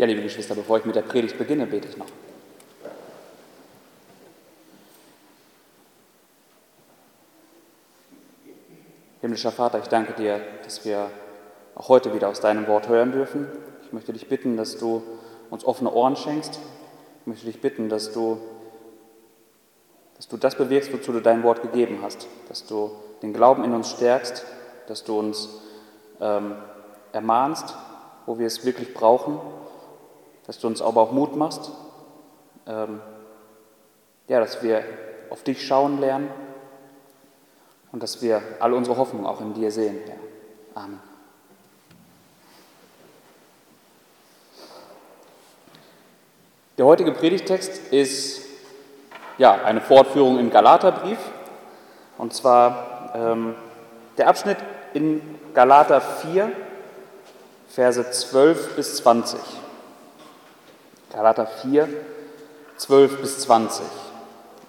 Ja, liebe Geschwister, bevor ich mit der Predigt beginne, bete ich noch. Himmlischer Vater, ich danke dir, dass wir auch heute wieder aus deinem Wort hören dürfen. Ich möchte dich bitten, dass du uns offene Ohren schenkst. Ich möchte dich bitten, dass du, dass du das bewirkst, wozu du dein Wort gegeben hast, dass du den Glauben in uns stärkst, dass du uns ähm, ermahnst, wo wir es wirklich brauchen, dass du uns aber auch Mut machst, ähm, ja, dass wir auf dich schauen lernen und dass wir alle unsere Hoffnung auch in dir sehen, Herr. Amen. Der heutige Predigtext ist ja, eine Fortführung im Galaterbrief, und zwar ähm, der Abschnitt in Galater 4, Verse 12 bis 20. Galater 4, 12 bis 20.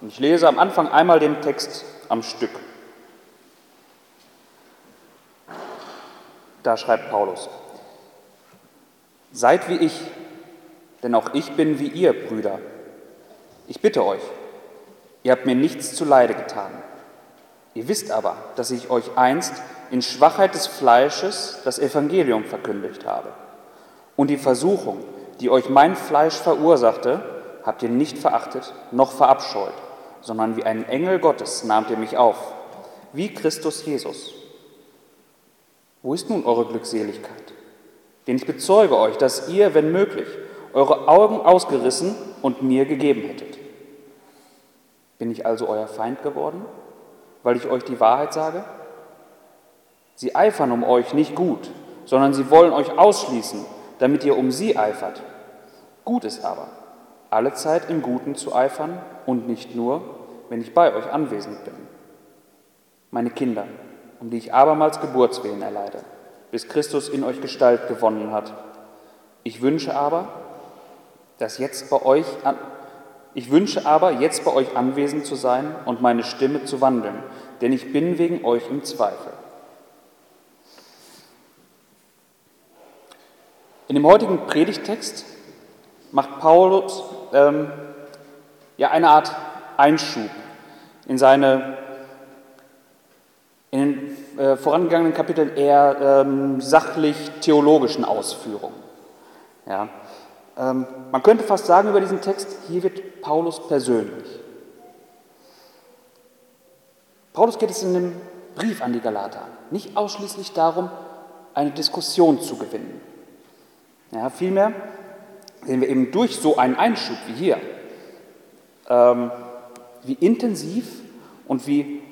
Und ich lese am Anfang einmal den Text am Stück. Da schreibt Paulus, Seid wie ich, denn auch ich bin wie ihr, Brüder. Ich bitte euch, ihr habt mir nichts zu Leide getan. Ihr wisst aber, dass ich euch einst in Schwachheit des Fleisches das Evangelium verkündigt habe. Und die Versuchung, die euch mein Fleisch verursachte, habt ihr nicht verachtet noch verabscheut, sondern wie einen Engel Gottes nahmt ihr mich auf, wie Christus Jesus. Wo ist nun eure Glückseligkeit? Denn ich bezeuge euch, dass ihr, wenn möglich, eure Augen ausgerissen und mir gegeben hättet. Bin ich also euer Feind geworden, weil ich euch die Wahrheit sage? Sie eifern um euch nicht gut, sondern sie wollen euch ausschließen, damit ihr um sie eifert. Gut ist aber, alle Zeit im Guten zu eifern und nicht nur, wenn ich bei euch anwesend bin. Meine Kinder, um die ich abermals Geburtswehen erleide, bis Christus in euch Gestalt gewonnen hat. Ich wünsche aber, dass jetzt bei euch an, ich wünsche aber, jetzt bei euch anwesend zu sein und meine Stimme zu wandeln, denn ich bin wegen euch im Zweifel. In dem heutigen Predigtext macht Paulus ähm, ja eine Art Einschub in seine in den äh, vorangegangenen Kapiteln eher ähm, sachlich-theologischen Ausführungen. Ja. Ähm, man könnte fast sagen über diesen Text, hier wird Paulus persönlich. Paulus geht es in dem Brief an die Galater nicht ausschließlich darum, eine Diskussion zu gewinnen. Ja, vielmehr sehen wir eben durch so einen Einschub wie hier, ähm, wie intensiv und wie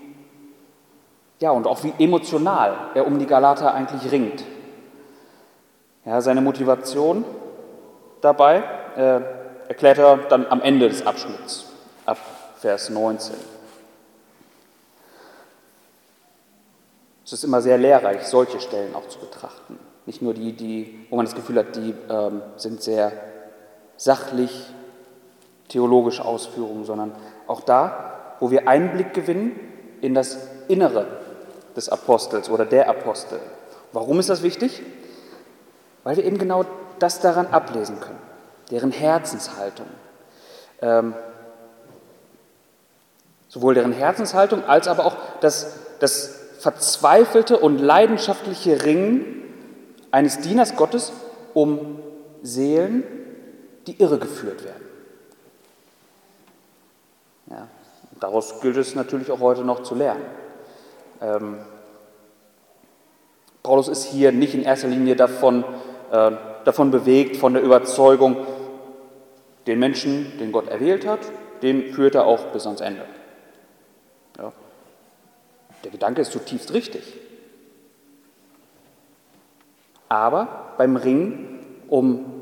ja, und auch wie emotional er um die Galater eigentlich ringt. Ja, seine Motivation dabei äh, erklärt er dann am Ende des Abschnitts, ab Vers 19. Es ist immer sehr lehrreich, solche Stellen auch zu betrachten. Nicht nur die, die wo man das Gefühl hat, die ähm, sind sehr sachlich, theologische Ausführungen, sondern auch da, wo wir Einblick gewinnen in das Innere des Apostels oder der Apostel. Warum ist das wichtig? Weil wir eben genau das daran ablesen können, deren Herzenshaltung. Ähm, sowohl deren Herzenshaltung als aber auch das, das verzweifelte und leidenschaftliche Ringen eines Dieners Gottes um Seelen, die irregeführt werden. Ja, daraus gilt es natürlich auch heute noch zu lernen. Ähm, Paulus ist hier nicht in erster Linie davon, äh, davon bewegt, von der Überzeugung, den Menschen, den Gott erwählt hat, den führt er auch bis ans Ende. Ja. Der Gedanke ist zutiefst richtig. Aber beim Ringen um,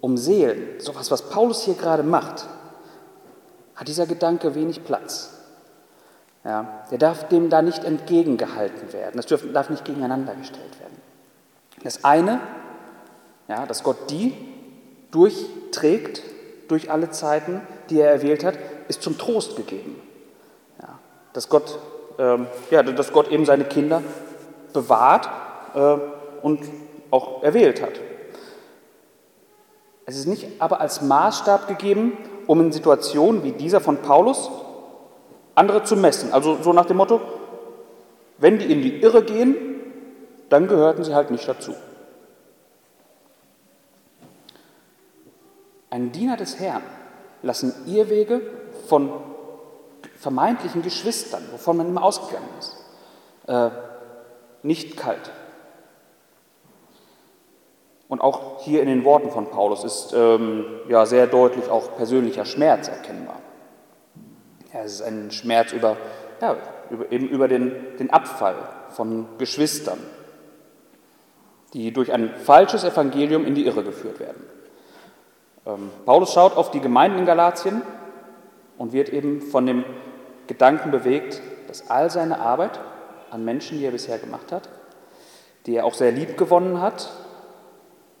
um Seelen, sowas, was Paulus hier gerade macht, hat dieser Gedanke wenig Platz. Ja, der darf dem da nicht entgegengehalten werden. Das darf, nicht gegeneinander gestellt werden. Das eine, ja, dass Gott die durchträgt durch alle Zeiten, die er erwählt hat, ist zum Trost gegeben. Ja, dass, Gott, ähm, ja, dass Gott eben seine Kinder bewahrt äh, und auch erwählt hat. Es ist nicht aber als Maßstab gegeben, um in Situationen wie dieser von Paulus andere zu messen. Also so nach dem Motto, wenn die in die Irre gehen, dann gehörten sie halt nicht dazu. Ein Diener des Herrn lassen Irrwege von vermeintlichen Geschwistern, wovon man immer ausgegangen ist, äh, nicht kalt. Und auch hier in den Worten von Paulus ist ähm, ja sehr deutlich auch persönlicher Schmerz erkennbar. Ja, es ist ein Schmerz über, ja, über, eben über den, den Abfall von Geschwistern, die durch ein falsches Evangelium in die Irre geführt werden. Ähm, Paulus schaut auf die Gemeinden in Galatien und wird eben von dem Gedanken bewegt, dass all seine Arbeit an Menschen, die er bisher gemacht hat, die er auch sehr lieb gewonnen hat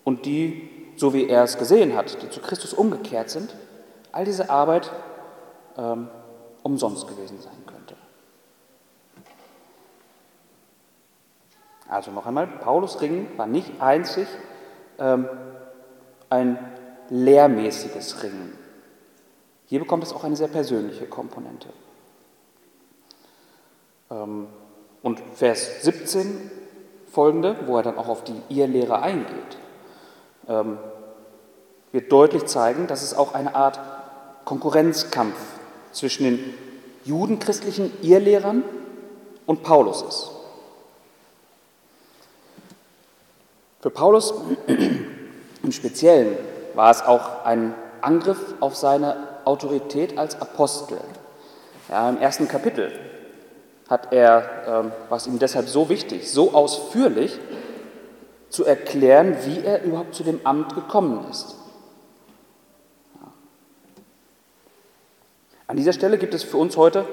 und die, so wie er es gesehen hat, die zu Christus umgekehrt sind, all diese Arbeit ähm, umsonst gewesen sein könnte. Also noch einmal, Paulus Ringen war nicht einzig ähm, ein lehrmäßiges Ringen. Hier bekommt es auch eine sehr persönliche Komponente. Ähm, und Vers 17 folgende, wo er dann auch auf die Irrlehre eingeht, ähm, wird deutlich zeigen, dass es auch eine Art Konkurrenzkampf zwischen den judenchristlichen Irrlehrern und Paulus ist. Für Paulus im Speziellen war es auch ein Angriff auf seine Autorität als Apostel. Ja, Im ersten Kapitel hat er, ähm, was ihm deshalb so wichtig, so ausführlich zu erklären, wie er überhaupt zu dem Amt gekommen ist. An dieser Stelle gibt es für uns heute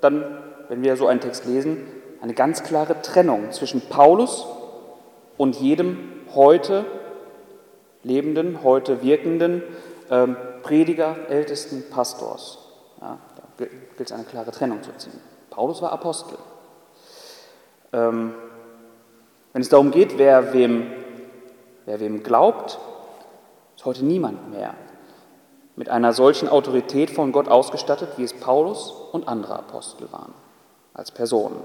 dann, wenn wir so einen Text lesen, eine ganz klare Trennung zwischen Paulus und jedem heute lebenden, heute wirkenden ähm, Prediger, Ältesten, Pastors. Ja, da gilt es eine klare Trennung zu ziehen. Paulus war Apostel. Ähm, wenn es darum geht, wer wem, wer wem glaubt, ist heute niemand mehr mit einer solchen Autorität von Gott ausgestattet, wie es Paulus und andere Apostel waren, als Personen.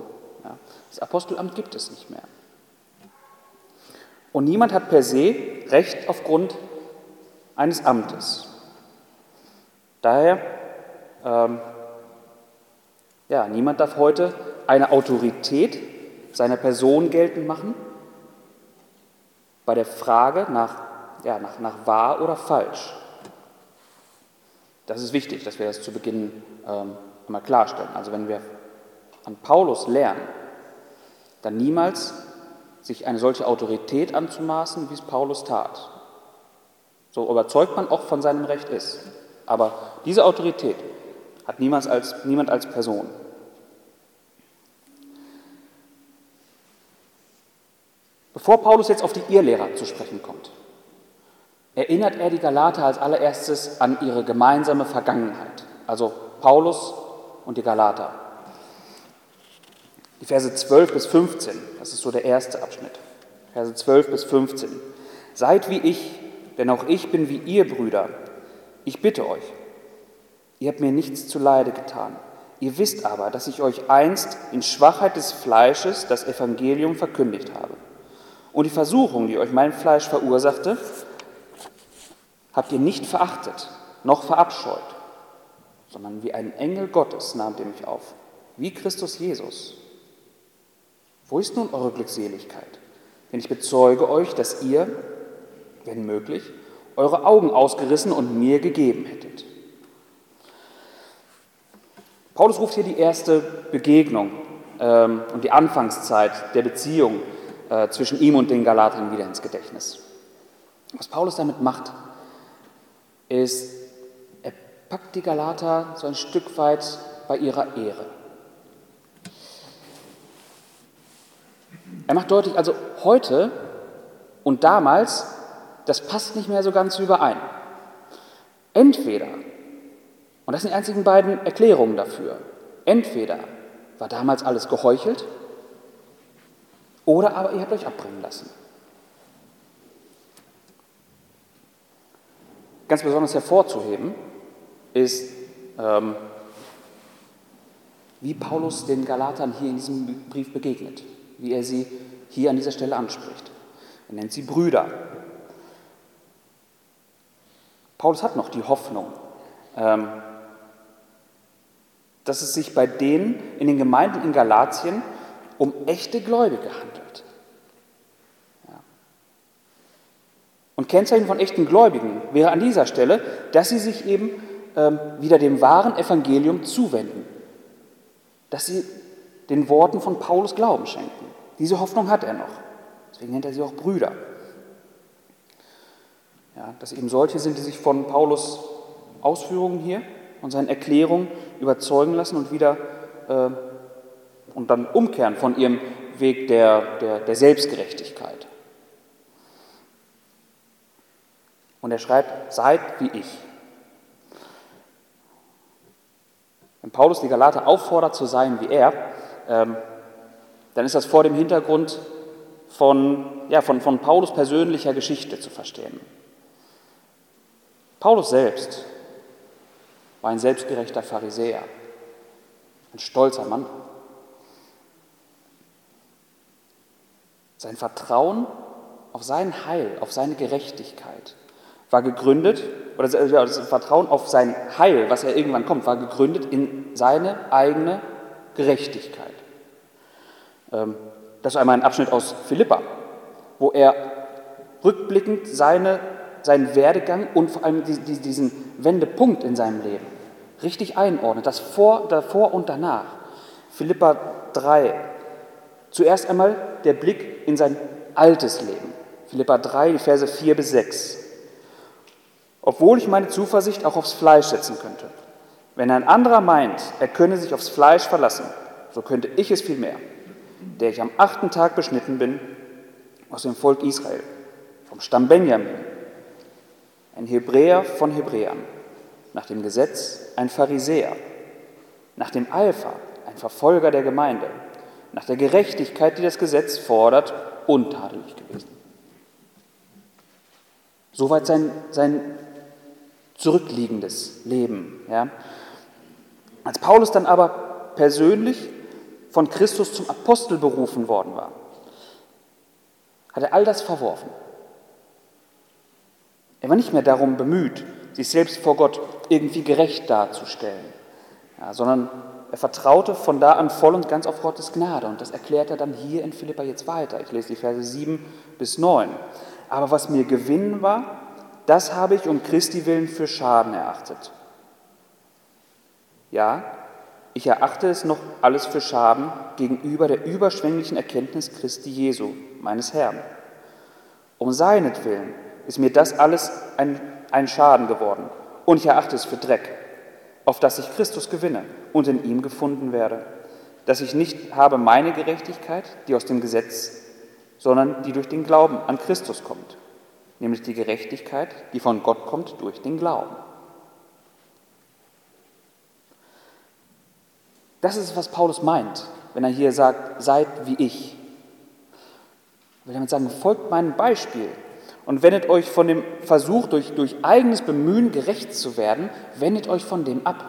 Ja. Das Apostelamt gibt es nicht mehr. Und niemand hat per se Recht aufgrund eines Amtes. Daher, ähm, ja, niemand darf heute eine Autorität seiner Person geltend machen bei der Frage nach, ja, nach, nach wahr oder falsch. Das ist wichtig, dass wir das zu Beginn ähm, einmal klarstellen. Also wenn wir an Paulus lernen, dann niemals sich eine solche Autorität anzumaßen, wie es Paulus tat. So überzeugt man auch von seinem Recht ist. Aber diese Autorität hat niemals als, niemand als Person. Bevor Paulus jetzt auf die Irrlehrer zu sprechen kommt, erinnert er die Galater als allererstes an ihre gemeinsame Vergangenheit, also Paulus und die Galater. Die Verse 12 bis 15, das ist so der erste Abschnitt. Verse 12 bis 15. Seid wie ich, denn auch ich bin wie ihr Brüder. Ich bitte euch, ihr habt mir nichts zu Leide getan. Ihr wisst aber, dass ich euch einst in Schwachheit des Fleisches das Evangelium verkündigt habe. Und die Versuchung, die euch mein Fleisch verursachte, habt ihr nicht verachtet, noch verabscheut, sondern wie ein Engel Gottes nahmt ihr mich auf, wie Christus Jesus. Wo ist nun eure Glückseligkeit? Denn ich bezeuge euch, dass ihr, wenn möglich, eure Augen ausgerissen und mir gegeben hättet. Paulus ruft hier die erste Begegnung ähm, und die Anfangszeit der Beziehung äh, zwischen ihm und den Galatern wieder ins Gedächtnis. Was Paulus damit macht, ist, er packt die Galater so ein Stück weit bei ihrer Ehre. Er macht deutlich, also heute und damals, das passt nicht mehr so ganz überein. Entweder, und das sind die einzigen beiden Erklärungen dafür, entweder war damals alles geheuchelt oder aber ihr habt euch abbringen lassen. ganz besonders hervorzuheben ist, ähm, wie Paulus den Galatern hier in diesem Brief begegnet, wie er sie hier an dieser Stelle anspricht. Er nennt sie Brüder. Paulus hat noch die Hoffnung, ähm, dass es sich bei denen in den Gemeinden in Galatien um echte Gläubige handelt. Ja. Und Kennzeichen von echten Gläubigen wäre an dieser Stelle, dass sie sich eben ähm, wieder dem wahren Evangelium zuwenden, dass sie den Worten von Paulus Glauben schenken. Diese Hoffnung hat er noch. Deswegen nennt er sie auch Brüder. Ja, dass eben solche sind, die sich von Paulus Ausführungen hier und seinen Erklärungen überzeugen lassen und wieder äh, und dann umkehren von ihrem Weg der, der, der Selbstgerechtigkeit. Und er schreibt, seid wie ich. Wenn Paulus die Galater auffordert zu sein wie er, ähm, dann ist das vor dem Hintergrund von, ja, von, von Paulus persönlicher Geschichte zu verstehen. Paulus selbst war ein selbstgerechter Pharisäer, ein stolzer Mann. Sein Vertrauen auf sein Heil, auf seine Gerechtigkeit war gegründet, oder das Vertrauen auf sein Heil, was er irgendwann kommt, war gegründet in seine eigene Gerechtigkeit. Ähm, das ist einmal ein Abschnitt aus Philippa, wo er rückblickend seine, seinen Werdegang und vor allem diesen Wendepunkt in seinem Leben richtig einordnet, das vor, davor und danach. Philippa 3. Zuerst einmal der Blick in sein altes Leben. Philippa 3, die Verse 4 bis 6. Obwohl ich meine Zuversicht auch aufs Fleisch setzen könnte. Wenn ein anderer meint, er könne sich aufs Fleisch verlassen, so könnte ich es vielmehr, der ich am achten Tag beschnitten bin aus dem Volk Israel, vom Stamm Benjamin, ein Hebräer von Hebräern, nach dem Gesetz ein Pharisäer, nach dem Eifer ein Verfolger der Gemeinde, nach der Gerechtigkeit, die das Gesetz fordert, untadelig gewesen. Soweit sein, sein zurückliegendes Leben. Ja. Als Paulus dann aber persönlich von Christus zum Apostel berufen worden war, hat er all das verworfen. Er war nicht mehr darum bemüht, sich selbst vor Gott irgendwie gerecht darzustellen, ja, sondern er vertraute von da an voll und ganz auf Gottes Gnade. Und das erklärt er dann hier in Philippa jetzt weiter. Ich lese die Verse 7 bis 9. Aber was mir Gewinn war, das habe ich um Christi willen für Schaden erachtet. Ja, ich erachte es noch alles für Schaden gegenüber der überschwänglichen Erkenntnis Christi Jesu, meines Herrn. Um seinetwillen ist mir das alles ein, ein Schaden geworden und ich erachte es für Dreck, auf dass ich Christus gewinne und in ihm gefunden werde, dass ich nicht habe meine Gerechtigkeit, die aus dem Gesetz, sondern die durch den Glauben an Christus kommt nämlich die Gerechtigkeit, die von Gott kommt durch den Glauben. Das ist, was Paulus meint, wenn er hier sagt, seid wie ich. Er will damit sagen, folgt meinem Beispiel und wendet euch von dem Versuch, durch, durch eigenes Bemühen gerecht zu werden, wendet euch von dem ab.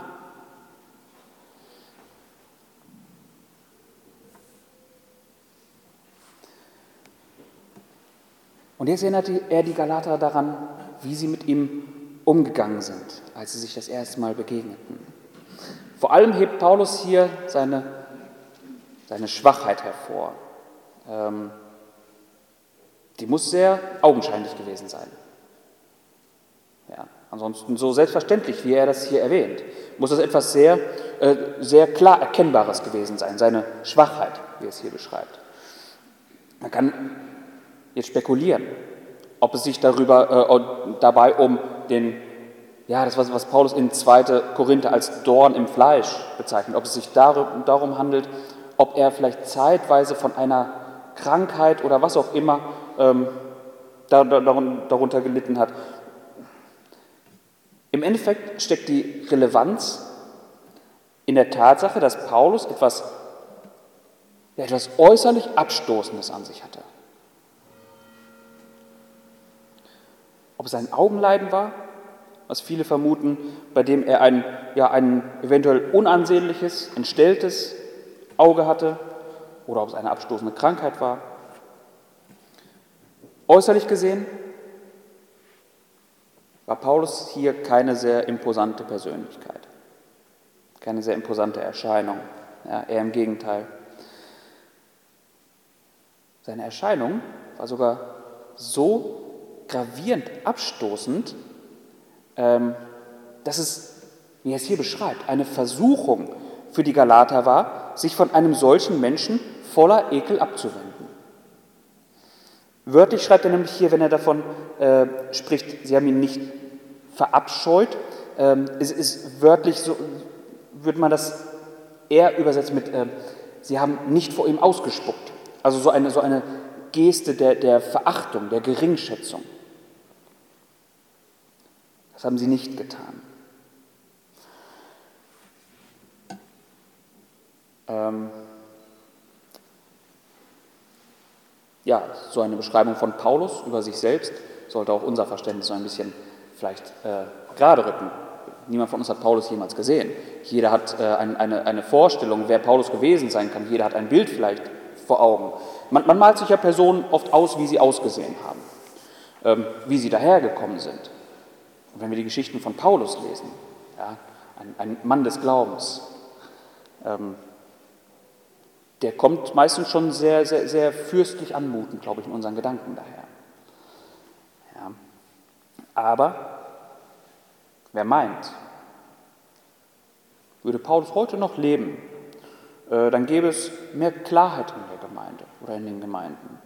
Und jetzt erinnert er die Galater daran, wie sie mit ihm umgegangen sind, als sie sich das erste Mal begegneten. Vor allem hebt Paulus hier seine, seine Schwachheit hervor. Ähm, die muss sehr augenscheinlich gewesen sein. Ja, ansonsten so selbstverständlich, wie er das hier erwähnt, muss das etwas sehr, äh, sehr klar Erkennbares gewesen sein, seine Schwachheit, wie er es hier beschreibt. Man kann jetzt spekulieren, ob es sich darüber, äh, dabei um den, ja, das was, was Paulus in 2. Korinther als Dorn im Fleisch bezeichnet, ob es sich darum, darum handelt, ob er vielleicht zeitweise von einer Krankheit oder was auch immer ähm, darunter gelitten hat. Im Endeffekt steckt die Relevanz in der Tatsache, dass Paulus etwas, ja, etwas äußerlich Abstoßendes an sich hatte. Ob es ein Augenleiden war was viele vermuten, bei dem er ein, ja, ein eventuell unansehnliches, entstelltes Auge hatte oder ob es eine abstoßende Krankheit war. Äußerlich gesehen war Paulus hier keine sehr imposante Persönlichkeit, keine sehr imposante Erscheinung, ja, eher im Gegenteil. Seine Erscheinung war sogar so gravierend abstoßend, ähm, dass es, wie er es hier beschreibt, eine Versuchung für die Galater war, sich von einem solchen Menschen voller Ekel abzuwenden. Wörtlich schreibt er nämlich hier, wenn er davon äh, spricht, sie haben ihn nicht verabscheut. Ähm, es ist wörtlich so, würde man das eher übersetzt mit, äh, sie haben nicht vor ihm ausgespuckt. Also so eine, so eine Geste der, der Verachtung, der Geringschätzung. Das haben sie nicht getan. Ähm ja, so eine Beschreibung von Paulus über sich selbst sollte auch unser Verständnis so ein bisschen vielleicht äh, gerade rücken. Niemand von uns hat Paulus jemals gesehen. Jeder hat äh, ein, eine, eine Vorstellung, wer Paulus gewesen sein kann. Jeder hat ein Bild vielleicht vor Augen. Man, man malt sich ja Personen oft aus, wie sie ausgesehen haben, ähm, wie sie dahergekommen sind. Und wenn wir die Geschichten von Paulus lesen, ja, ein, ein Mann des Glaubens, ähm, der kommt meistens schon sehr, sehr, sehr fürstlich anmutend, glaube ich, in unseren Gedanken daher. Ja. Aber wer meint, würde Paulus heute noch leben, äh, dann gäbe es mehr Klarheit in der Gemeinde oder in den Gemeinden.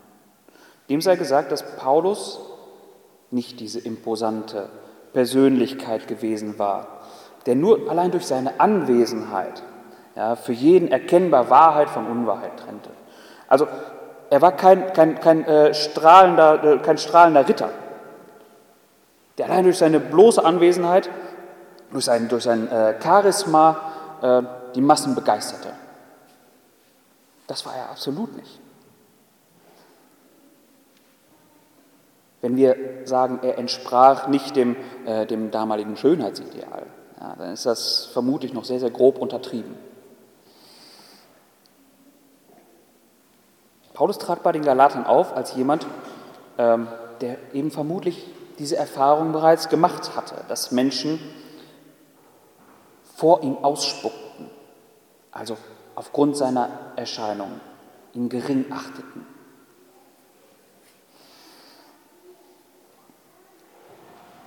Dem sei gesagt, dass Paulus nicht diese imposante Persönlichkeit gewesen war, der nur allein durch seine Anwesenheit ja, für jeden erkennbar Wahrheit von Unwahrheit trennte. Also er war kein, kein, kein, äh, strahlender, äh, kein strahlender Ritter, der allein durch seine bloße Anwesenheit, durch sein, durch sein äh, Charisma äh, die Massen begeisterte. Das war er absolut nicht. Wenn wir sagen, er entsprach nicht dem, äh, dem damaligen Schönheitsideal, ja, dann ist das vermutlich noch sehr, sehr grob untertrieben. Paulus trat bei den Galatern auf als jemand, ähm, der eben vermutlich diese Erfahrung bereits gemacht hatte, dass Menschen vor ihm ausspuckten, also aufgrund seiner Erscheinung ihn gering achteten.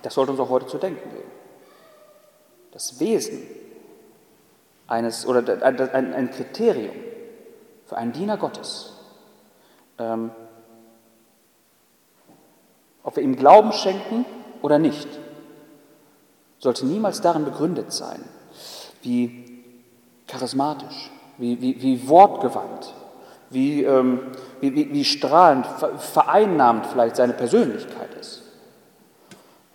Das sollte uns auch heute zu denken geben. Das Wesen eines oder ein, ein Kriterium für einen Diener Gottes, ähm, ob wir ihm Glauben schenken oder nicht, sollte niemals darin begründet sein, wie charismatisch, wie, wie, wie wortgewandt, wie, ähm, wie, wie, wie strahlend, vereinnahmend vielleicht seine Persönlichkeit ist.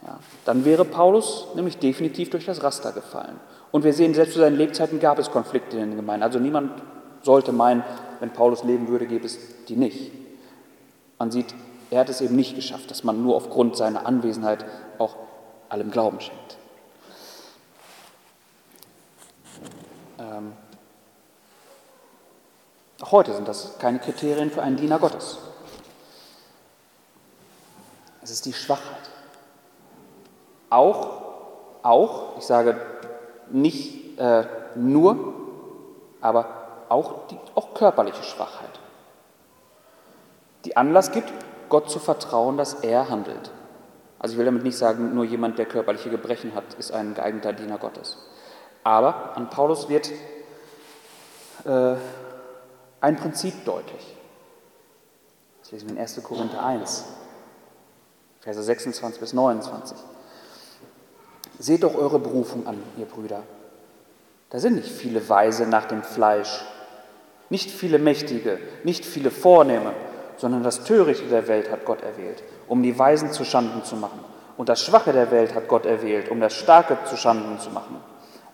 Ja, dann wäre Paulus nämlich definitiv durch das Raster gefallen. Und wir sehen, selbst zu seinen Lebzeiten gab es Konflikte in den Gemeinden. Also niemand sollte meinen, wenn Paulus leben würde, gäbe es die nicht. Man sieht, er hat es eben nicht geschafft, dass man nur aufgrund seiner Anwesenheit auch allem Glauben schenkt. Ähm, auch heute sind das keine Kriterien für einen Diener Gottes. Es ist die Schwachheit. Auch, auch, ich sage nicht äh, nur, aber auch, die, auch körperliche Schwachheit, die Anlass gibt, Gott zu vertrauen, dass er handelt. Also ich will damit nicht sagen, nur jemand, der körperliche Gebrechen hat, ist ein geeigneter Diener Gottes. Aber an Paulus wird äh, ein Prinzip deutlich. Das lesen wir in 1. Korinther 1, Verse 26 bis 29. Seht doch eure Berufung an, ihr Brüder. Da sind nicht viele Weise nach dem Fleisch, nicht viele Mächtige, nicht viele Vornehme, sondern das Törichte der Welt hat Gott erwählt, um die Weisen zu Schanden zu machen. Und das Schwache der Welt hat Gott erwählt, um das Starke zu Schanden zu machen.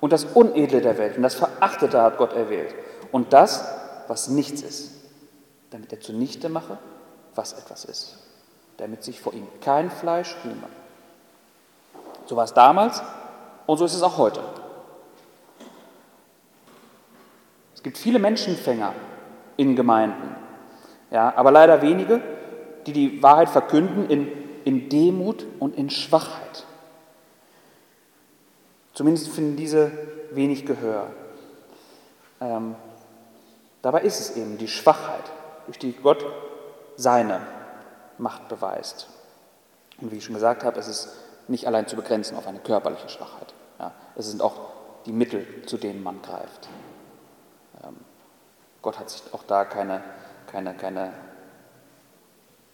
Und das Unedle der Welt und das Verachtete hat Gott erwählt. Und das, was nichts ist, damit er zunichte mache, was etwas ist. Damit sich vor ihm kein Fleisch rühme. So war es damals und so ist es auch heute. Es gibt viele Menschenfänger in Gemeinden, ja, aber leider wenige, die die Wahrheit verkünden in, in Demut und in Schwachheit. Zumindest finden diese wenig Gehör. Ähm, dabei ist es eben die Schwachheit, durch die Gott seine Macht beweist. Und wie ich schon gesagt habe, es ist nicht allein zu begrenzen auf eine körperliche Schwachheit. Ja, es sind auch die Mittel, zu denen man greift. Gott hat sich auch da keine, keine, keine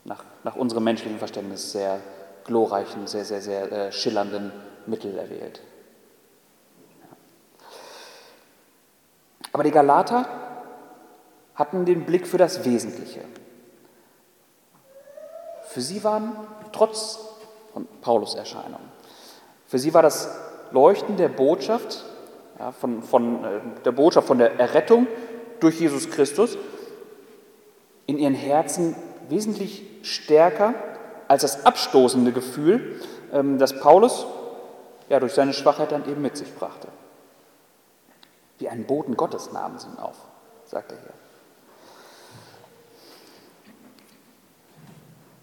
nach, nach unserem menschlichen Verständnis sehr glorreichen, sehr, sehr, sehr äh, schillernden Mittel erwählt. Aber die Galater hatten den Blick für das Wesentliche. Für sie waren, trotz von Paulus Erscheinung, für sie war das Leuchten der Botschaft, ja, von, von äh, der Botschaft von der Errettung durch Jesus Christus in ihren Herzen wesentlich stärker als das abstoßende Gefühl, ähm, das Paulus ja, durch seine Schwachheit dann eben mit sich brachte. Wie einen Boten Gottes nahmen sie ihn auf, sagt er hier.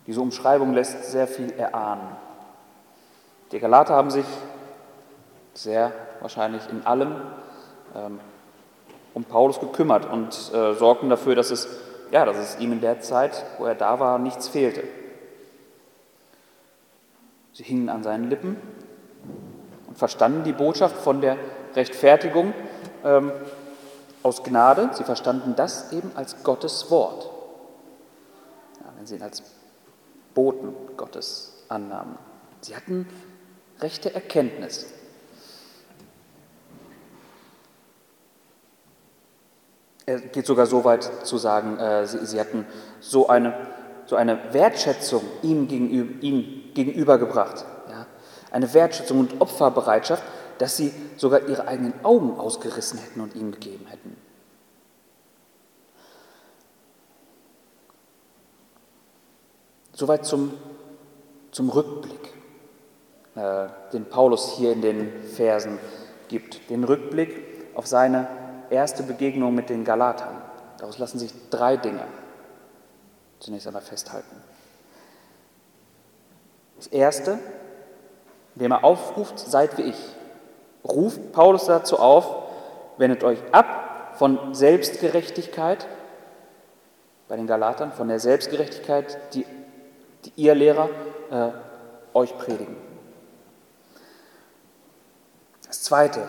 Diese Umschreibung lässt sehr viel erahnen. Die Galater haben sich sehr wahrscheinlich in allem ähm, um Paulus gekümmert und äh, sorgten dafür, dass es, ja, dass es ihm in der Zeit, wo er da war, nichts fehlte. Sie hingen an seinen Lippen und verstanden die Botschaft von der Rechtfertigung ähm, aus Gnade. Sie verstanden das eben als Gottes Wort. Ja, wenn sie ihn als Boten Gottes annahmen. Sie hatten rechte Erkenntnis. Er geht sogar so weit zu sagen, äh, sie, sie, hatten so eine, so eine Wertschätzung ihm gegenüber, ihm gegenübergebracht. Ja? Eine Wertschätzung und Opferbereitschaft, dass sie sogar ihre eigenen Augen ausgerissen hätten und ihm gegeben hätten. Soweit zum, zum Rückblick, äh, den Paulus hier in den Versen gibt. Den Rückblick auf seine erste Begegnung mit den Galatern. Daraus lassen sich drei Dinge zunächst einmal festhalten. Das erste, indem er aufruft, seid wie ich. Ruft Paulus dazu auf, wendet euch ab von Selbstgerechtigkeit bei den Galatern, von der Selbstgerechtigkeit, die die ihr Lehrer äh, euch predigen. Das Zweite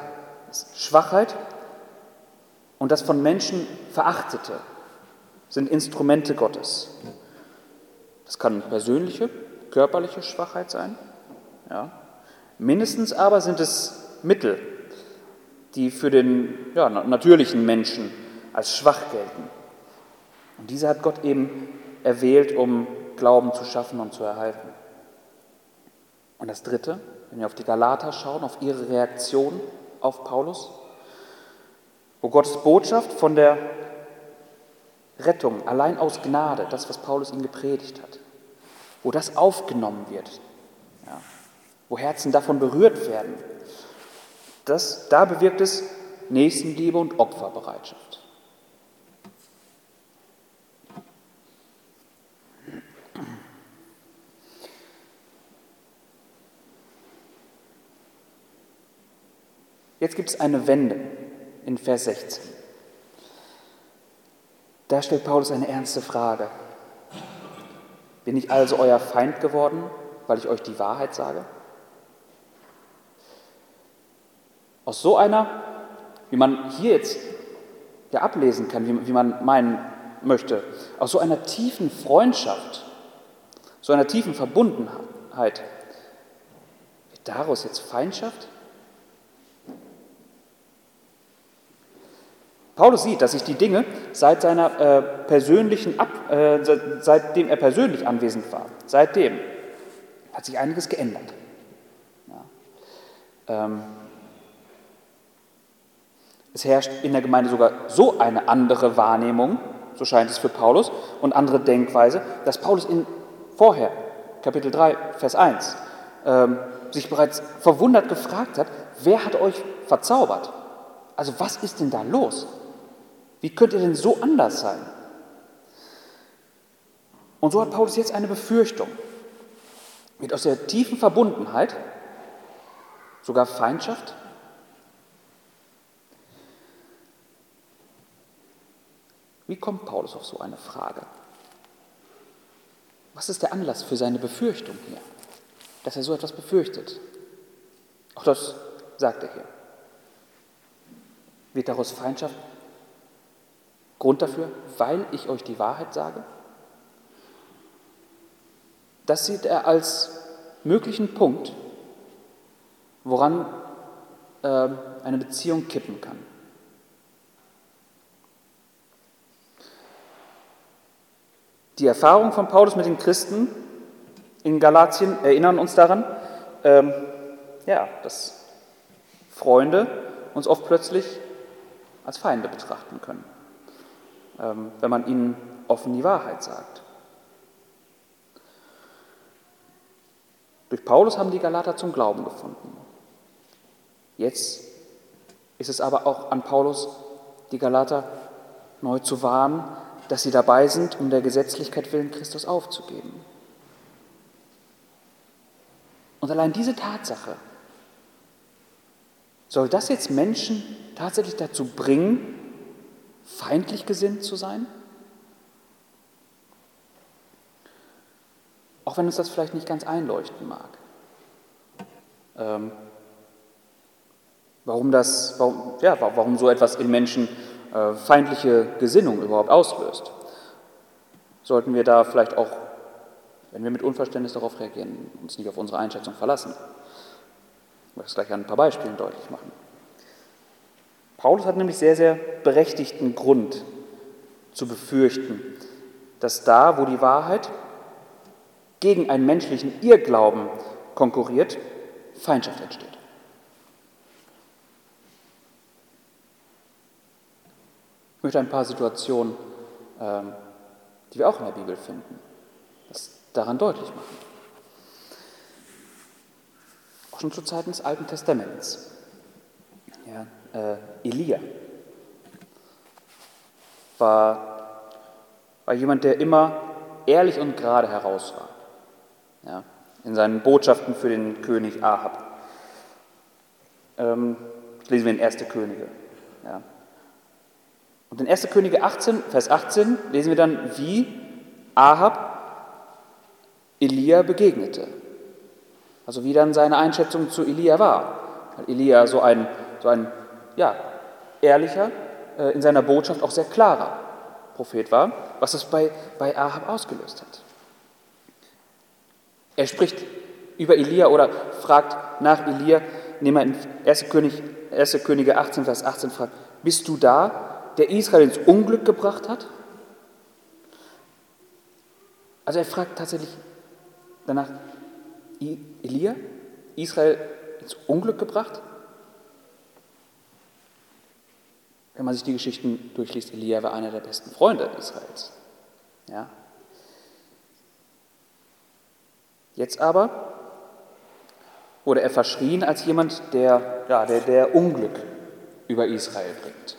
ist Schwachheit und das von Menschen verachtete sind Instrumente Gottes. Das kann persönliche, körperliche Schwachheit sein. Ja. Mindestens aber sind es Mittel, die für den ja, natürlichen Menschen als schwach gelten. Und diese hat Gott eben erwählt, um Glauben zu schaffen und zu erhalten. Und das Dritte, wenn wir auf die Galater schauen, auf ihre Reaktion auf Paulus, wo Gottes Botschaft von der Rettung allein aus Gnade, das, was Paulus ihnen gepredigt hat, wo das aufgenommen wird, ja, wo Herzen davon berührt werden, das, da bewirkt es Nächstenliebe und Opferbereitschaft. Jetzt gibt es eine Wende in Vers 16. Da stellt Paulus eine ernste Frage. Bin ich also euer Feind geworden, weil ich euch die Wahrheit sage? Aus so einer, wie man hier jetzt ja ablesen kann, wie, wie man meinen möchte, aus so einer tiefen Freundschaft, so einer tiefen Verbundenheit, wird daraus jetzt Feindschaft? Paulus sieht, dass sich die Dinge seit seiner äh, persönlichen Ab, äh, seitdem er persönlich anwesend war, seitdem hat sich einiges geändert. Ja. Ähm, es herrscht in der Gemeinde sogar so eine andere Wahrnehmung, so scheint es für Paulus, und andere Denkweise, dass Paulus in vorher, Kapitel 3, Vers 1, ähm, sich bereits verwundert gefragt hat, wer hat euch verzaubert? Also was ist denn da los? Wie könnt ihr denn so anders sein? Und so hat Paulus jetzt eine Befürchtung. Wird aus der tiefen Verbundenheit sogar Feindschaft? Wie kommt Paulus auf so eine Frage? Was ist der Anlass für seine Befürchtung hier, dass er so etwas befürchtet? Auch das sagt er hier. Wird daraus Feindschaft Grund dafür, weil ich euch die Wahrheit sage? Das sieht er als möglichen Punkt, woran äh, eine Beziehung kippen kann. Die Erfahrungen von Paulus mit den Christen in Galatien erinnern uns daran, ähm, ja, dass Freunde uns oft plötzlich als Feinde betrachten können, wenn man ihnen offen die Wahrheit sagt. Durch Paulus haben die Galater zum Glauben gefunden. Jetzt ist es aber auch an Paulus, die Galater neu zu warnen, dass sie dabei sind, um der Gesetzlichkeit willen Christus aufzugeben. Und allein diese Tatsache soll das jetzt Menschen tatsächlich dazu bringen, feindlich gesinnt zu sein? Auch wenn uns das vielleicht nicht ganz einleuchten mag. Ähm, warum, das, warum, ja, warum so etwas in Menschen äh, feindliche Gesinnung überhaupt auslöst. Sollten wir da vielleicht auch, wenn wir mit Unverständnis darauf reagieren, uns nicht auf unsere Einschätzung verlassen. Ich möchte es gleich an ein paar Beispielen deutlich machen. Paulus hat nämlich sehr, sehr berechtigten Grund zu befürchten, dass da, wo die Wahrheit gegen einen menschlichen Irrglauben konkurriert, Feindschaft entsteht. Ich möchte ein paar Situationen, ähm, die wir auch in der Bibel finden, das daran deutlich machen. Auch schon zu Zeiten des Alten Testaments. Äh, Elia war, war jemand, der immer ehrlich und gerade heraus war. Ja, in seinen Botschaften für den König Ahab. Ähm, lesen wir in 1. Könige. Ja. Und in 1. Könige 18, Vers 18 lesen wir dann, wie Ahab Elia begegnete. Also wie dann seine Einschätzung zu Elia war. Weil Elia so ein, so ein ja, ehrlicher, äh, in seiner Botschaft auch sehr klarer Prophet war, was es bei, bei Ahab ausgelöst hat. Er spricht über Elia oder fragt nach Elia, indem er in 1. König, 1. Könige 18, Vers 18 fragt, bist du da, der Israel ins Unglück gebracht hat? Also er fragt tatsächlich danach, Elia, Israel ins Unglück gebracht? Wenn man sich die Geschichten durchliest, Elia war einer der besten Freunde Israels. Ja. Jetzt aber wurde er verschrien als jemand, der, ja, der, der Unglück über Israel bringt.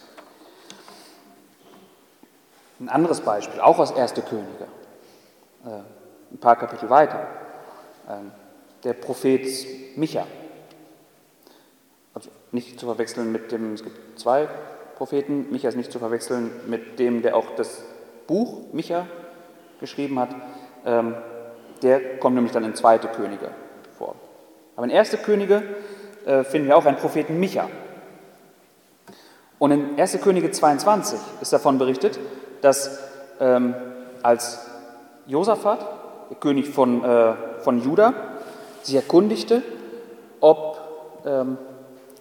Ein anderes Beispiel, auch aus 1. Könige, äh, ein paar Kapitel weiter, ähm, der Prophet Micha. Also nicht zu verwechseln mit dem, es gibt zwei Propheten, Micha ist nicht zu verwechseln mit dem, der auch das Buch Micha geschrieben hat. Ähm, der kommt nämlich dann in 2. Könige vor. Aber in 1. Könige äh, finden wir auch einen Propheten Micha. Und in 1. Könige 22 ist davon berichtet, dass ähm, als Josaphat, der König von, äh, von Juda, sich erkundigte, ob, ähm,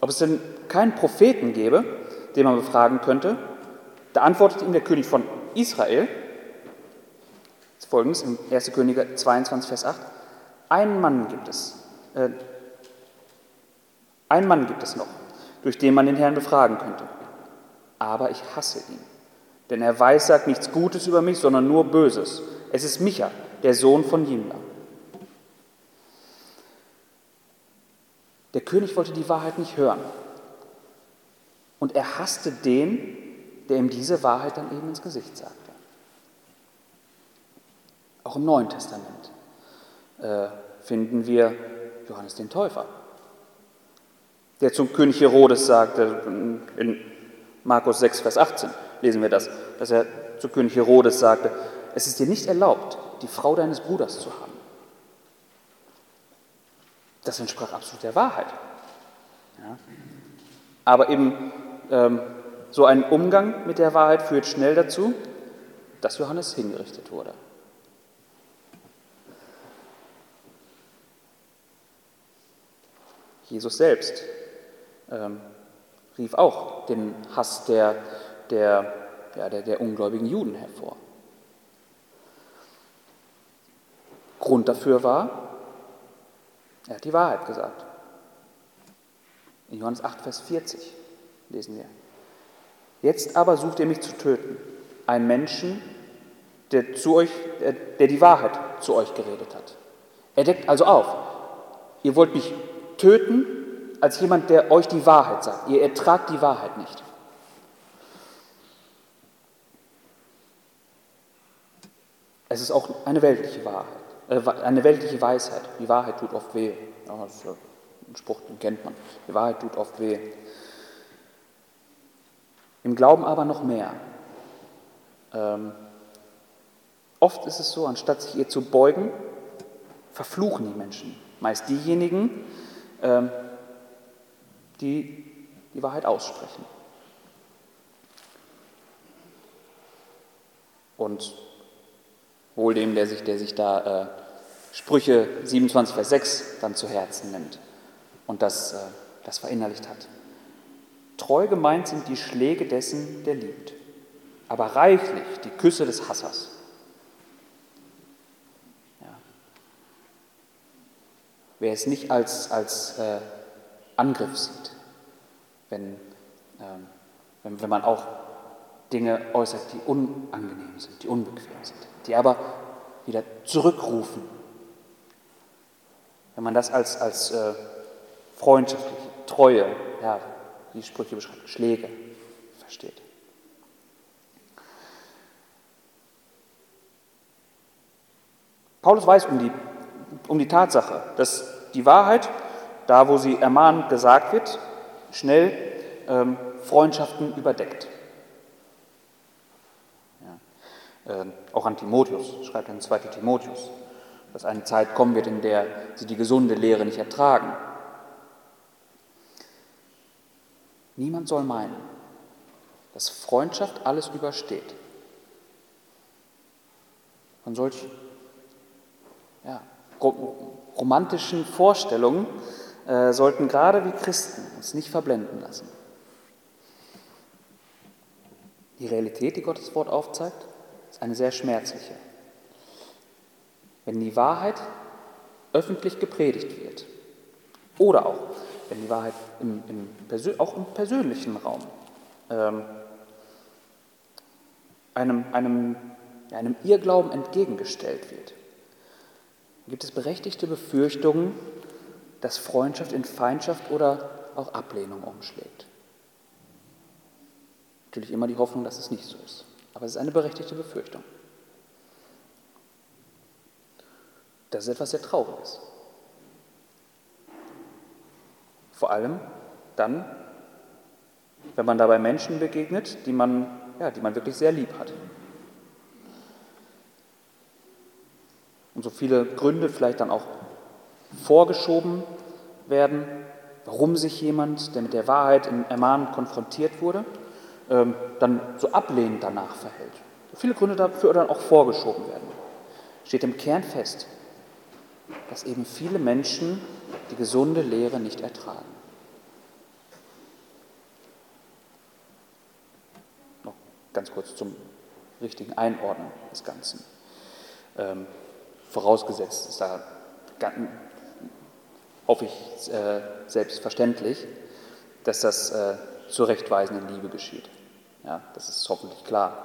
ob es denn keinen Propheten gäbe, den man befragen könnte, da antwortete ihm der König von Israel, folgendes, in 1. Könige 22, Vers 8, einen Mann gibt es, äh, einen Mann gibt es noch, durch den man den Herrn befragen könnte, aber ich hasse ihn denn er weissagt nichts Gutes über mich, sondern nur Böses. Es ist Micha, der Sohn von Jimla. Der König wollte die Wahrheit nicht hören. Und er hasste den, der ihm diese Wahrheit dann eben ins Gesicht sagte. Auch im Neuen Testament äh, finden wir Johannes den Täufer, der zum König Herodes sagte, in Markus 6, Vers 18 lesen wir das, dass er zu König Herodes sagte, es ist dir nicht erlaubt, die Frau deines Bruders zu haben. Das entsprach absolut der Wahrheit. Ja. Aber eben so ein Umgang mit der Wahrheit führt schnell dazu, dass Johannes hingerichtet wurde. Jesus selbst ähm, rief auch den Hass der, der, ja, der, der ungläubigen Juden hervor. Grund dafür war, er hat die Wahrheit gesagt. In Johannes 8, Vers 40 lesen wir. Jetzt aber sucht ihr mich zu töten, einen Menschen, der, zu euch, der die Wahrheit zu euch geredet hat. Er deckt also auf. Ihr wollt mich töten als jemand, der euch die Wahrheit sagt. Ihr ertragt die Wahrheit nicht. Es ist auch eine weltliche Wahrheit, äh, eine weltliche Weisheit. Die Wahrheit tut oft weh. Ja, das ist ein Spruch, den kennt man. Die Wahrheit tut oft weh. Im Glauben aber noch mehr. Ähm, oft ist es so, anstatt sich ihr zu beugen, verfluchen die Menschen. Meist diejenigen, ähm, die die Wahrheit aussprechen. Und wohl dem, der sich, der sich da äh, Sprüche 27, Vers 6 dann zu Herzen nimmt und das, äh, das verinnerlicht hat. Treu gemeint sind die Schläge dessen, der liebt, aber reichlich die Küsse des Hassers. Ja. Wer es nicht als, als äh, Angriff sieht, wenn, ähm, wenn, wenn man auch Dinge äußert, die unangenehm sind, die unbequem sind, die aber wieder zurückrufen. Wenn man das als, als äh, freundschaftliche, treue, ja, wie Sprüche beschreiben, Schläge versteht. Paulus weiß um die, um die Tatsache, dass die Wahrheit da wo sie ermahnend gesagt wird, schnell ähm, Freundschaften überdeckt. Ja. Äh, auch an Timotheus, schreibt er in 2. Timotheus, dass eine Zeit kommen wird, in der sie die gesunde Lehre nicht ertragen. Niemand soll meinen, dass Freundschaft alles übersteht. Von solch ja, romantischen Vorstellungen äh, sollten gerade wie Christen uns nicht verblenden lassen. Die Realität, die Gottes Wort aufzeigt, ist eine sehr schmerzliche. Wenn die Wahrheit öffentlich gepredigt wird oder auch wenn die Wahrheit im, im auch im persönlichen Raum ähm, einem, einem, einem Irrglauben entgegengestellt wird, gibt es berechtigte Befürchtungen, dass Freundschaft in Feindschaft oder auch Ablehnung umschlägt. Natürlich immer die Hoffnung, dass es nicht so ist. Aber es ist eine berechtigte Befürchtung. Das ist etwas sehr Trauriges. Vor allem dann, wenn man dabei Menschen begegnet, die man, ja, die man wirklich sehr lieb hat. Und so viele Gründe vielleicht dann auch vorgeschoben werden, warum sich jemand, der mit der Wahrheit im Ermahnen konfrontiert wurde, ähm, dann so ablehnend danach verhält. Viele Gründe dafür dann auch vorgeschoben werden. Steht im Kern fest, dass eben viele Menschen die gesunde Lehre nicht ertragen. Noch ganz kurz zum richtigen Einordnen des Ganzen. Ähm, vorausgesetzt ist da hoffe ich äh, selbstverständlich, dass das äh, zurechtweisend in Liebe geschieht. Ja, das ist hoffentlich klar.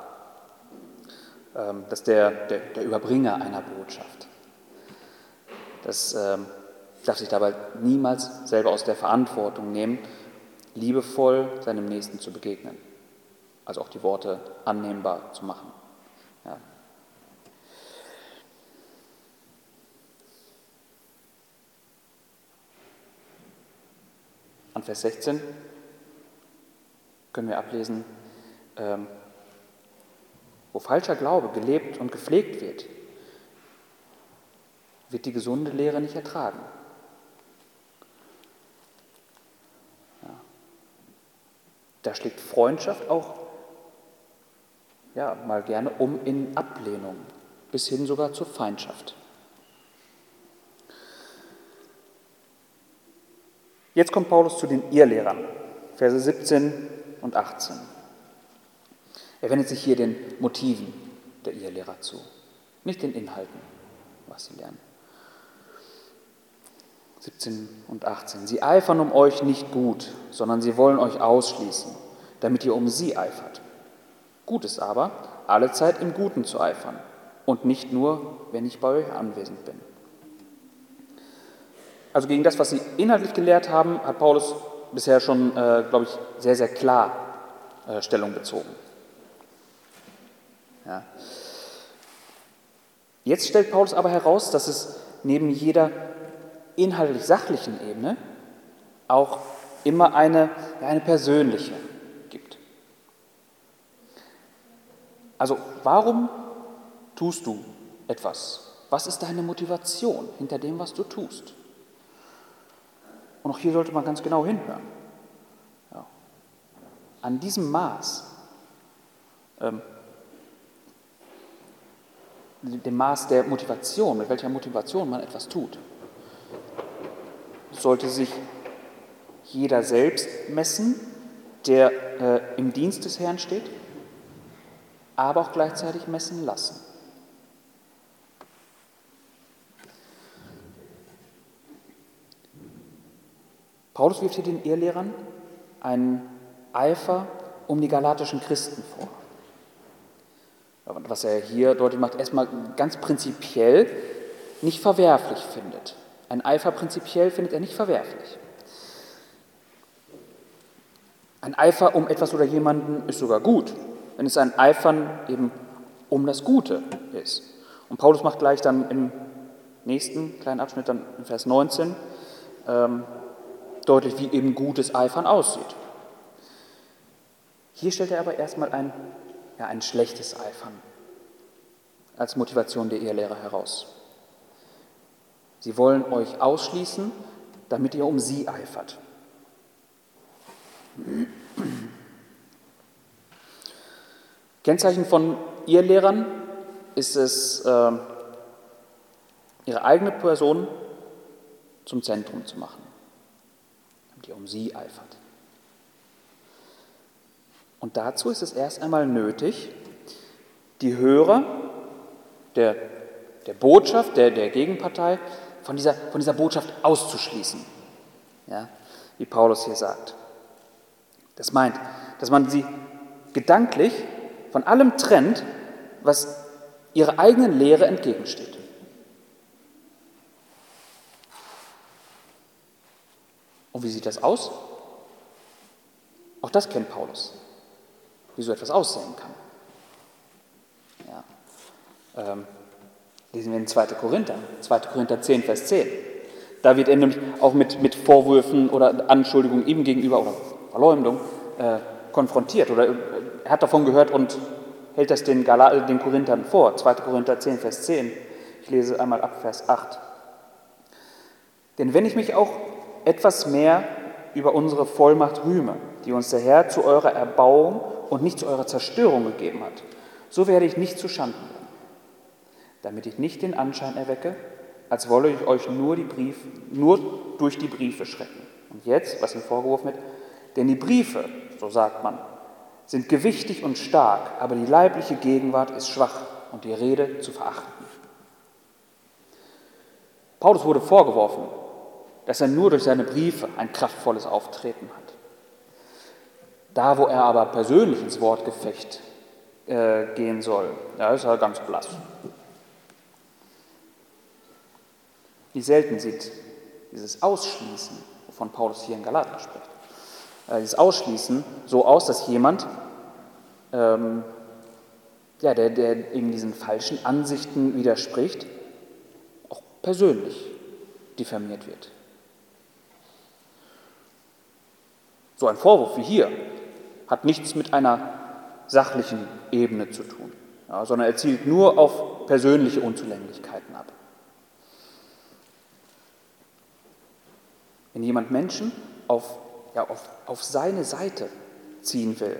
Ähm, dass der, der, der, Überbringer einer Botschaft, dass, ähm, darf sich dabei niemals selber aus der Verantwortung nehmen, liebevoll seinem Nächsten zu begegnen. Also auch die Worte annehmbar zu machen. Ja. An Vers 16 können wir ablesen, ähm, wo falscher Glaube gelebt und gepflegt wird, wird die gesunde Lehre nicht ertragen. Da schlägt Freundschaft auch ja, mal gerne um in Ablehnung, bis hin sogar zur Feindschaft. Jetzt kommt Paulus zu den Irrlehrern, Verse 17 und 18. Er wendet sich hier den Motiven der Irrlehrer zu, nicht den Inhalten, was sie lernen. 17 und 18. Sie eifern um euch nicht gut, sondern sie wollen euch ausschließen, damit ihr um sie eifert. Gut ist aber, alle Zeit im Guten zu eifern und nicht nur, wenn ich bei euch anwesend bin. Also gegen das, was sie inhaltlich gelehrt haben, hat Paulus bisher schon, äh, glaube ich, sehr, sehr klar äh, Stellung bezogen. Ja. Jetzt stellt Paulus aber heraus, dass es neben jeder inhaltlich sachlichen Ebene auch immer eine, eine persönliche gibt. Also warum tust du etwas? Was ist deine Motivation hinter dem, was du tust? Und auch hier sollte man ganz genau hinhören. Ja. An diesem Maß, ähm, dem Maß der Motivation, mit welcher Motivation man etwas tut, sollte sich jeder selbst messen, der äh, im Dienst des Herrn steht, aber auch gleichzeitig messen lassen. Paulus wirft hier den Irrlehrern einen Eifer um die galatischen Christen vor. Was er hier deutlich macht, erstmal ganz prinzipiell nicht verwerflich findet. Ein Eifer prinzipiell findet er nicht verwerflich. Ein Eifer um etwas oder jemanden ist sogar gut, wenn es ein Eifern eben um das Gute ist. Und Paulus macht gleich dann im nächsten kleinen Abschnitt, dann in Vers 19, ähm, deutlich, wie eben gutes Eifern aussieht. Hier stellt er aber erstmal ein, ja, ein schlechtes Eifern als Motivation der Ehelehrer heraus. Sie wollen euch ausschließen, damit ihr um sie eifert. Kennzeichen von Irrlehrern ist es, äh, ihre eigene Person zum Zentrum zu machen die um sie eifert. Und dazu ist es erst einmal nötig, die Hörer der, der Botschaft, der, der Gegenpartei, von dieser, von dieser Botschaft auszuschließen. Ja, wie Paulus hier sagt. Das meint, dass man sie gedanklich von allem trennt, was ihrer eigenen Lehre entgegensteht. Und wie sieht das aus? Auch das kennt Paulus, wie so etwas aussehen kann. Ja. Ähm, lesen wir in 2. Korinther, 2. Korinther 10, Vers 10. Da wird er nämlich auch mit, mit Vorwürfen oder Anschuldigungen ihm gegenüber oder Verleumdung äh, konfrontiert. Oder äh, er hat davon gehört und hält das den, Gal den Korinthern vor. 2. Korinther 10, Vers 10. Ich lese einmal ab Vers 8. Denn wenn ich mich auch etwas mehr über unsere Vollmacht rühme, die uns der Herr zu eurer Erbauung und nicht zu eurer Zerstörung gegeben hat, so werde ich nicht zu Schanden werden, damit ich nicht den Anschein erwecke, als wolle ich euch nur, die Brief, nur durch die Briefe schrecken. Und jetzt, was ihm vorgeworfen wird, denn die Briefe, so sagt man, sind gewichtig und stark, aber die leibliche Gegenwart ist schwach und die Rede zu verachten. Paulus wurde vorgeworfen, dass er nur durch seine Briefe ein kraftvolles Auftreten hat. Da, wo er aber persönlich ins Wortgefecht äh, gehen soll, da ist er ganz blass. Wie selten sieht dieses Ausschließen, wovon Paulus hier in Galater spricht, äh, dieses Ausschließen so aus, dass jemand, ähm, ja, der, der eben diesen falschen Ansichten widerspricht, auch persönlich diffamiert wird. So ein Vorwurf wie hier hat nichts mit einer sachlichen Ebene zu tun, ja, sondern er zielt nur auf persönliche Unzulänglichkeiten ab. Wenn jemand Menschen auf, ja, auf, auf seine Seite ziehen will,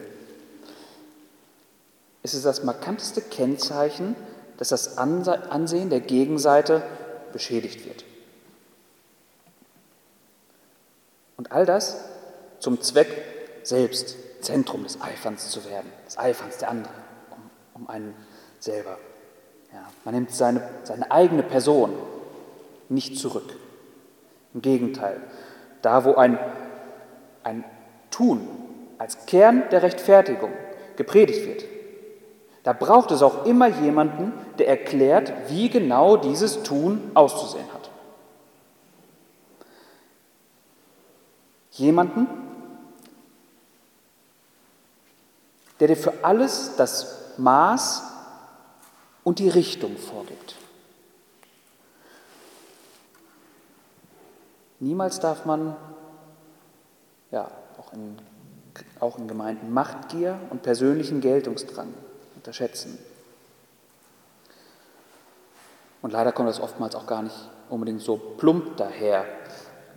ist es das markanteste Kennzeichen, dass das Ansehen der Gegenseite beschädigt wird. Und all das zum Zweck, selbst Zentrum des Eiferns zu werden, des Eiferns der anderen, um, um einen selber. Ja, man nimmt seine, seine eigene Person nicht zurück. Im Gegenteil, da wo ein, ein Tun als Kern der Rechtfertigung gepredigt wird, da braucht es auch immer jemanden, der erklärt, wie genau dieses Tun auszusehen hat. Jemanden, der dir für alles das Maß und die Richtung vorgibt. Niemals darf man, ja, auch in, auch in Gemeinden, Machtgier und persönlichen Geltungsdrang unterschätzen. Und leider kommt das oftmals auch gar nicht unbedingt so plump daher,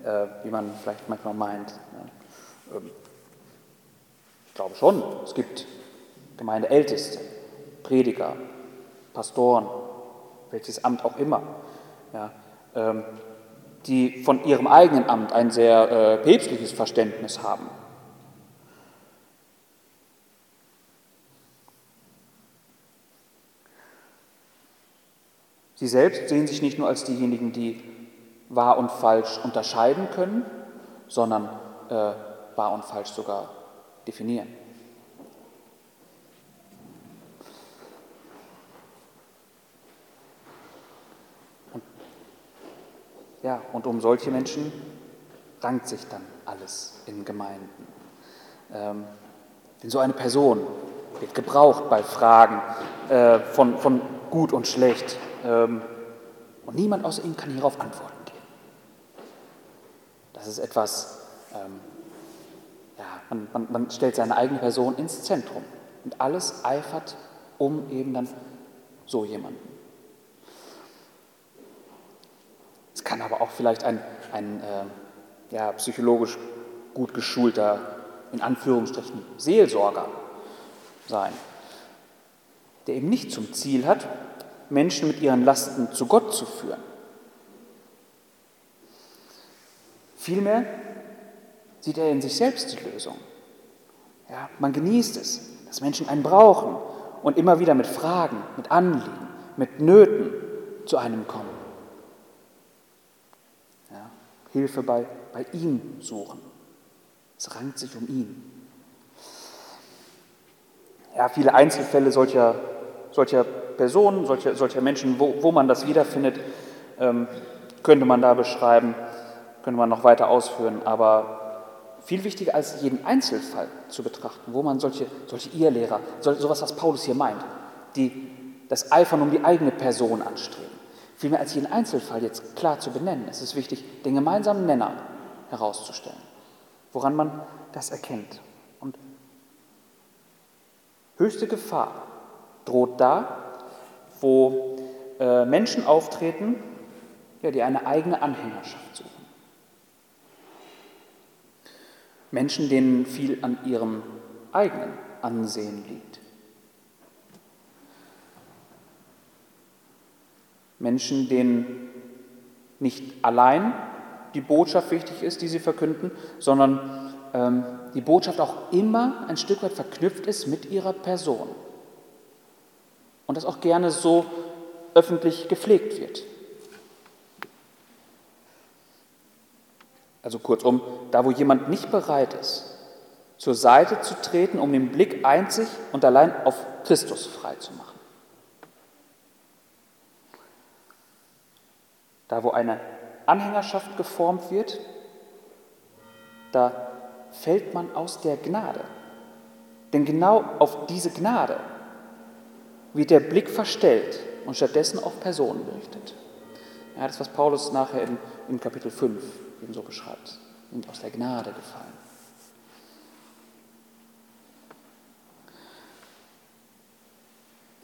äh, wie man vielleicht manchmal meint. Ja. Ähm, ich glaube schon, es gibt Gemeindeälteste, Prediger, Pastoren, welches Amt auch immer, ja, ähm, die von ihrem eigenen Amt ein sehr äh, päpstliches Verständnis haben Sie selbst sehen sich nicht nur als diejenigen, die wahr und falsch unterscheiden können, sondern äh, wahr und falsch sogar definieren. Ja, und um solche Menschen rankt sich dann alles in Gemeinden. Ähm, denn so eine Person wird gebraucht bei Fragen äh, von, von gut und schlecht, ähm, und niemand außer ihm kann hierauf Antworten geben. Das ist etwas, ähm, ja, man, man, man stellt seine eigene Person ins Zentrum und alles eifert um eben dann so jemanden. Es kann aber auch vielleicht ein, ein äh, ja, psychologisch gut geschulter, in Anführungsstrichen, Seelsorger sein, der eben nicht zum Ziel hat, Menschen mit ihren Lasten zu Gott zu führen. Vielmehr sieht er in sich selbst die Lösung. Ja, man genießt es, dass Menschen einen brauchen und immer wieder mit Fragen, mit Anliegen, mit Nöten zu einem kommen. Hilfe bei, bei ihm suchen. Es rankt sich um ihn. Ja, viele Einzelfälle solcher, solcher Personen, solcher, solcher Menschen, wo, wo man das wiederfindet, ähm, könnte man da beschreiben, könnte man noch weiter ausführen. Aber viel wichtiger als jeden Einzelfall zu betrachten, wo man solche, solche Irrlehrer, so, sowas, was Paulus hier meint, die das Eifern um die eigene Person anstreben. Vielmehr als jeden Einzelfall jetzt klar zu benennen. Es ist wichtig, den gemeinsamen Nenner herauszustellen, woran man das erkennt. Und höchste Gefahr droht da, wo äh, Menschen auftreten, ja, die eine eigene Anhängerschaft suchen. Menschen, denen viel an ihrem eigenen Ansehen liegt. Menschen, denen nicht allein die Botschaft wichtig ist, die sie verkünden, sondern ähm, die Botschaft auch immer ein Stück weit verknüpft ist mit ihrer Person und das auch gerne so öffentlich gepflegt wird. Also kurzum, da wo jemand nicht bereit ist, zur Seite zu treten, um den Blick einzig und allein auf Christus frei zu machen. Da wo eine Anhängerschaft geformt wird, da fällt man aus der Gnade. Denn genau auf diese Gnade wird der Blick verstellt und stattdessen auf Personen gerichtet. Ja, das, was Paulus nachher in, in Kapitel 5 ebenso beschreibt, sind aus der Gnade gefallen.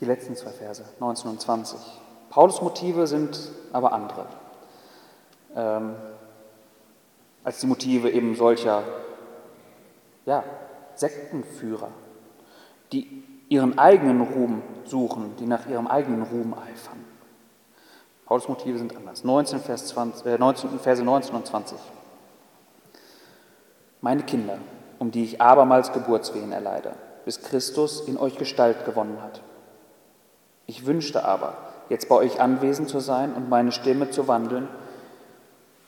Die letzten zwei Verse, 19 und 20. Paulus Motive sind aber andere ähm, als die Motive eben solcher ja, Sektenführer, die ihren eigenen Ruhm suchen, die nach ihrem eigenen Ruhm eifern. Paulus Motive sind anders. 19, Vers 20, äh, 19, Verse 19 und 20. Meine Kinder, um die ich abermals Geburtswehen erleide, bis Christus in euch Gestalt gewonnen hat. Ich wünschte aber, jetzt bei euch anwesend zu sein und meine Stimme zu wandeln,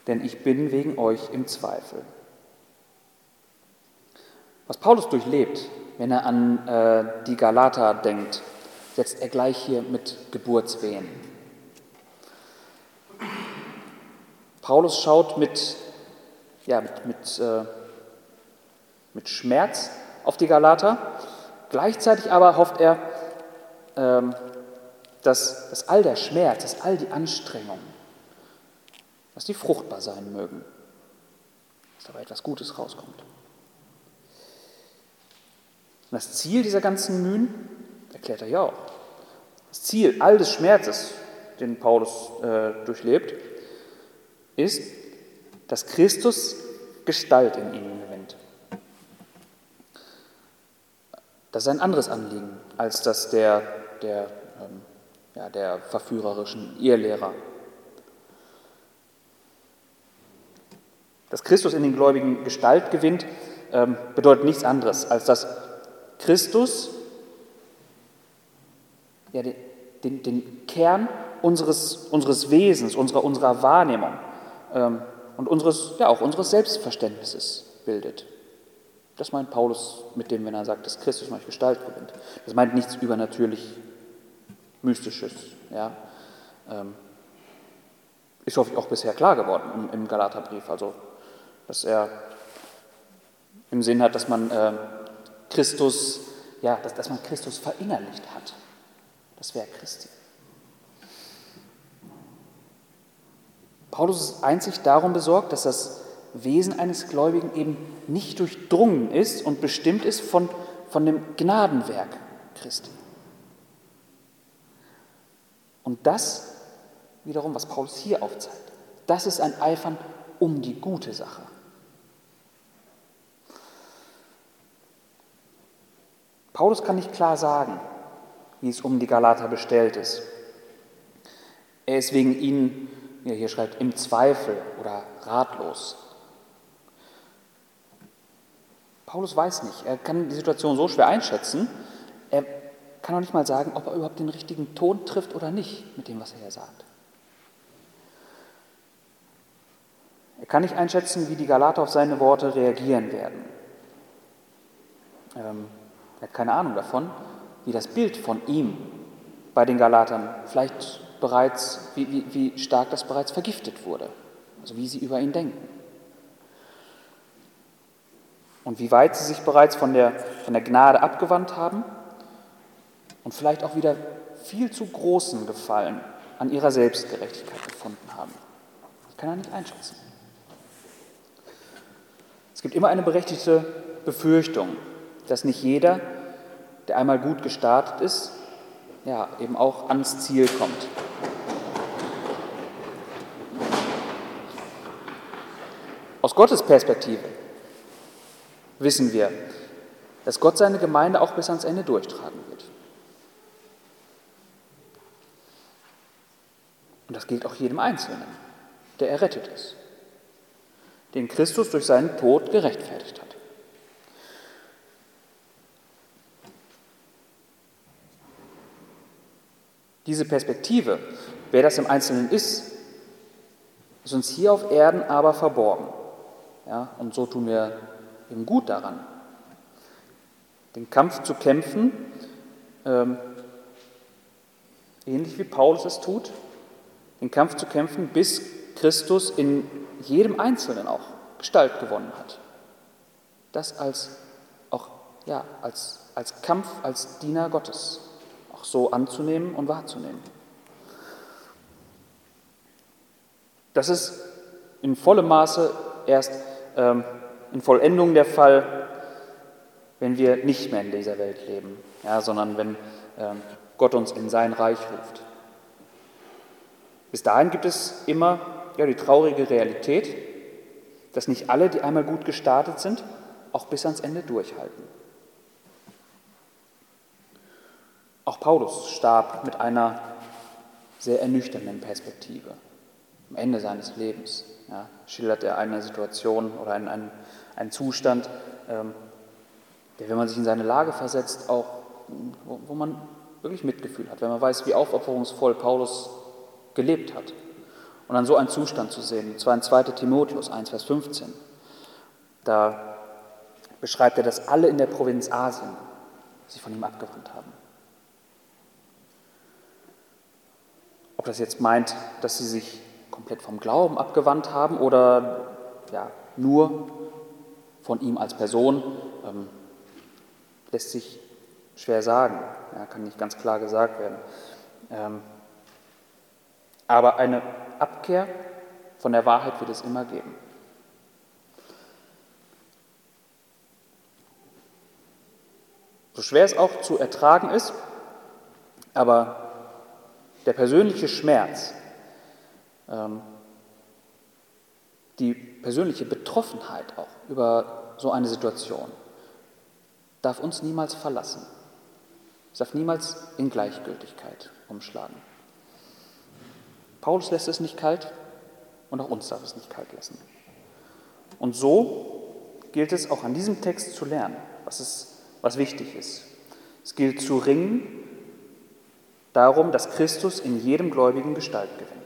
denn ich bin wegen euch im Zweifel. Was Paulus durchlebt, wenn er an äh, die Galater denkt, setzt er gleich hier mit Geburtswehen. Paulus schaut mit, ja, mit, mit, äh, mit Schmerz auf die Galater, gleichzeitig aber hofft er, ähm, dass, dass all der Schmerz, dass all die Anstrengung, dass die fruchtbar sein mögen, dass dabei etwas Gutes rauskommt. Und das Ziel dieser ganzen Mühen erklärt er ja auch. Das Ziel all des Schmerzes, den Paulus äh, durchlebt, ist, dass Christus Gestalt in ihnen gewinnt. Das ist ein anderes Anliegen als das der, der, ja, der verführerischen Irrlehrer Dass Christus in den Gläubigen Gestalt gewinnt, ähm, bedeutet nichts anderes, als dass Christus ja, den, den, den Kern unseres, unseres Wesens, unserer, unserer Wahrnehmung ähm, und unseres, ja, auch unseres Selbstverständnisses bildet. Das meint Paulus mit dem, wenn er sagt, dass Christus in euch Gestalt gewinnt. Das meint nichts übernatürlich Mystisches. Ja? Ähm, ist hoffe ich auch bisher klar geworden im, Galaterbrief. Also dass er im Sinn hat, dass man äh, Christus, ja, dass, dass man Christus verinnerlicht hat. Das wäre Christi. Paulus ist einzig darum besorgt, dass das Wesen eines Gläubigen eben nicht durchdrungen ist und bestimmt ist von, von dem Gnadenwerk Christi. Und das wiederum, was Paulus hier aufzeigt, das ist ein Eifern um die gute Sache. Paulus kann nicht klar sagen, wie es um die Galater bestellt ist. Er ist wegen ihnen, wie er hier schreibt, im Zweifel oder ratlos. Paulus weiß nicht, er kann die Situation so schwer einschätzen, kann auch nicht mal sagen, ob er überhaupt den richtigen Ton trifft oder nicht mit dem, was er hier sagt. Er kann nicht einschätzen, wie die Galater auf seine Worte reagieren werden. Ähm, er hat keine Ahnung davon, wie das Bild von ihm bei den Galatern vielleicht bereits, wie, wie, wie stark das bereits vergiftet wurde, also wie sie über ihn denken. Und wie weit sie sich bereits von der, von der Gnade abgewandt haben und vielleicht auch wieder viel zu großen Gefallen an ihrer Selbstgerechtigkeit gefunden haben. Das kann er nicht einschätzen. Es gibt immer eine berechtigte Befürchtung, dass nicht jeder, der einmal gut gestartet ist, ja, eben auch ans Ziel kommt. Aus Gottes Perspektive wissen wir, dass Gott seine Gemeinde auch bis ans Ende durchtragen wird. Und das gilt auch jedem Einzelnen, der errettet ist, den Christus durch seinen Tod gerechtfertigt hat. Diese Perspektive, wer das im Einzelnen ist, ist uns hier auf Erden aber verborgen. Ja, und so tun wir eben gut daran, den Kampf zu kämpfen, ähm, ähnlich wie Paulus es tut, den Kampf zu kämpfen, bis Christus in jedem Einzelnen auch Gestalt gewonnen hat. Das als auch ja, als, als Kampf, als Diener Gottes auch so anzunehmen und wahrzunehmen. Das ist in vollem Maße erst ähm, in Vollendung der Fall, wenn wir nicht mehr in dieser Welt leben, ja, sondern wenn ähm, Gott uns in sein Reich ruft. Bis dahin gibt es immer ja, die traurige Realität, dass nicht alle, die einmal gut gestartet sind, auch bis ans Ende durchhalten. Auch Paulus starb mit einer sehr ernüchternden Perspektive. Am Ende seines Lebens ja, schildert er eine Situation oder einen, einen, einen Zustand, ähm, der, wenn man sich in seine Lage versetzt, auch, wo, wo man wirklich Mitgefühl hat, wenn man weiß, wie aufopferungsvoll Paulus gelebt hat. Und dann so einen Zustand zu sehen, und zwar in 2 Timotheus 1, Vers 15, da beschreibt er, dass alle in der Provinz Asien sich von ihm abgewandt haben. Ob das jetzt meint, dass sie sich komplett vom Glauben abgewandt haben oder ja, nur von ihm als Person, ähm, lässt sich schwer sagen, ja, kann nicht ganz klar gesagt werden. Ähm, aber eine Abkehr von der Wahrheit wird es immer geben. So schwer es auch zu ertragen ist, aber der persönliche Schmerz, ähm, die persönliche Betroffenheit auch über so eine Situation darf uns niemals verlassen. Es darf niemals in Gleichgültigkeit umschlagen. Paulus lässt es nicht kalt und auch uns darf es nicht kalt lassen. Und so gilt es auch an diesem Text zu lernen, was, ist, was wichtig ist. Es gilt zu ringen darum, dass Christus in jedem Gläubigen Gestalt gewinnt.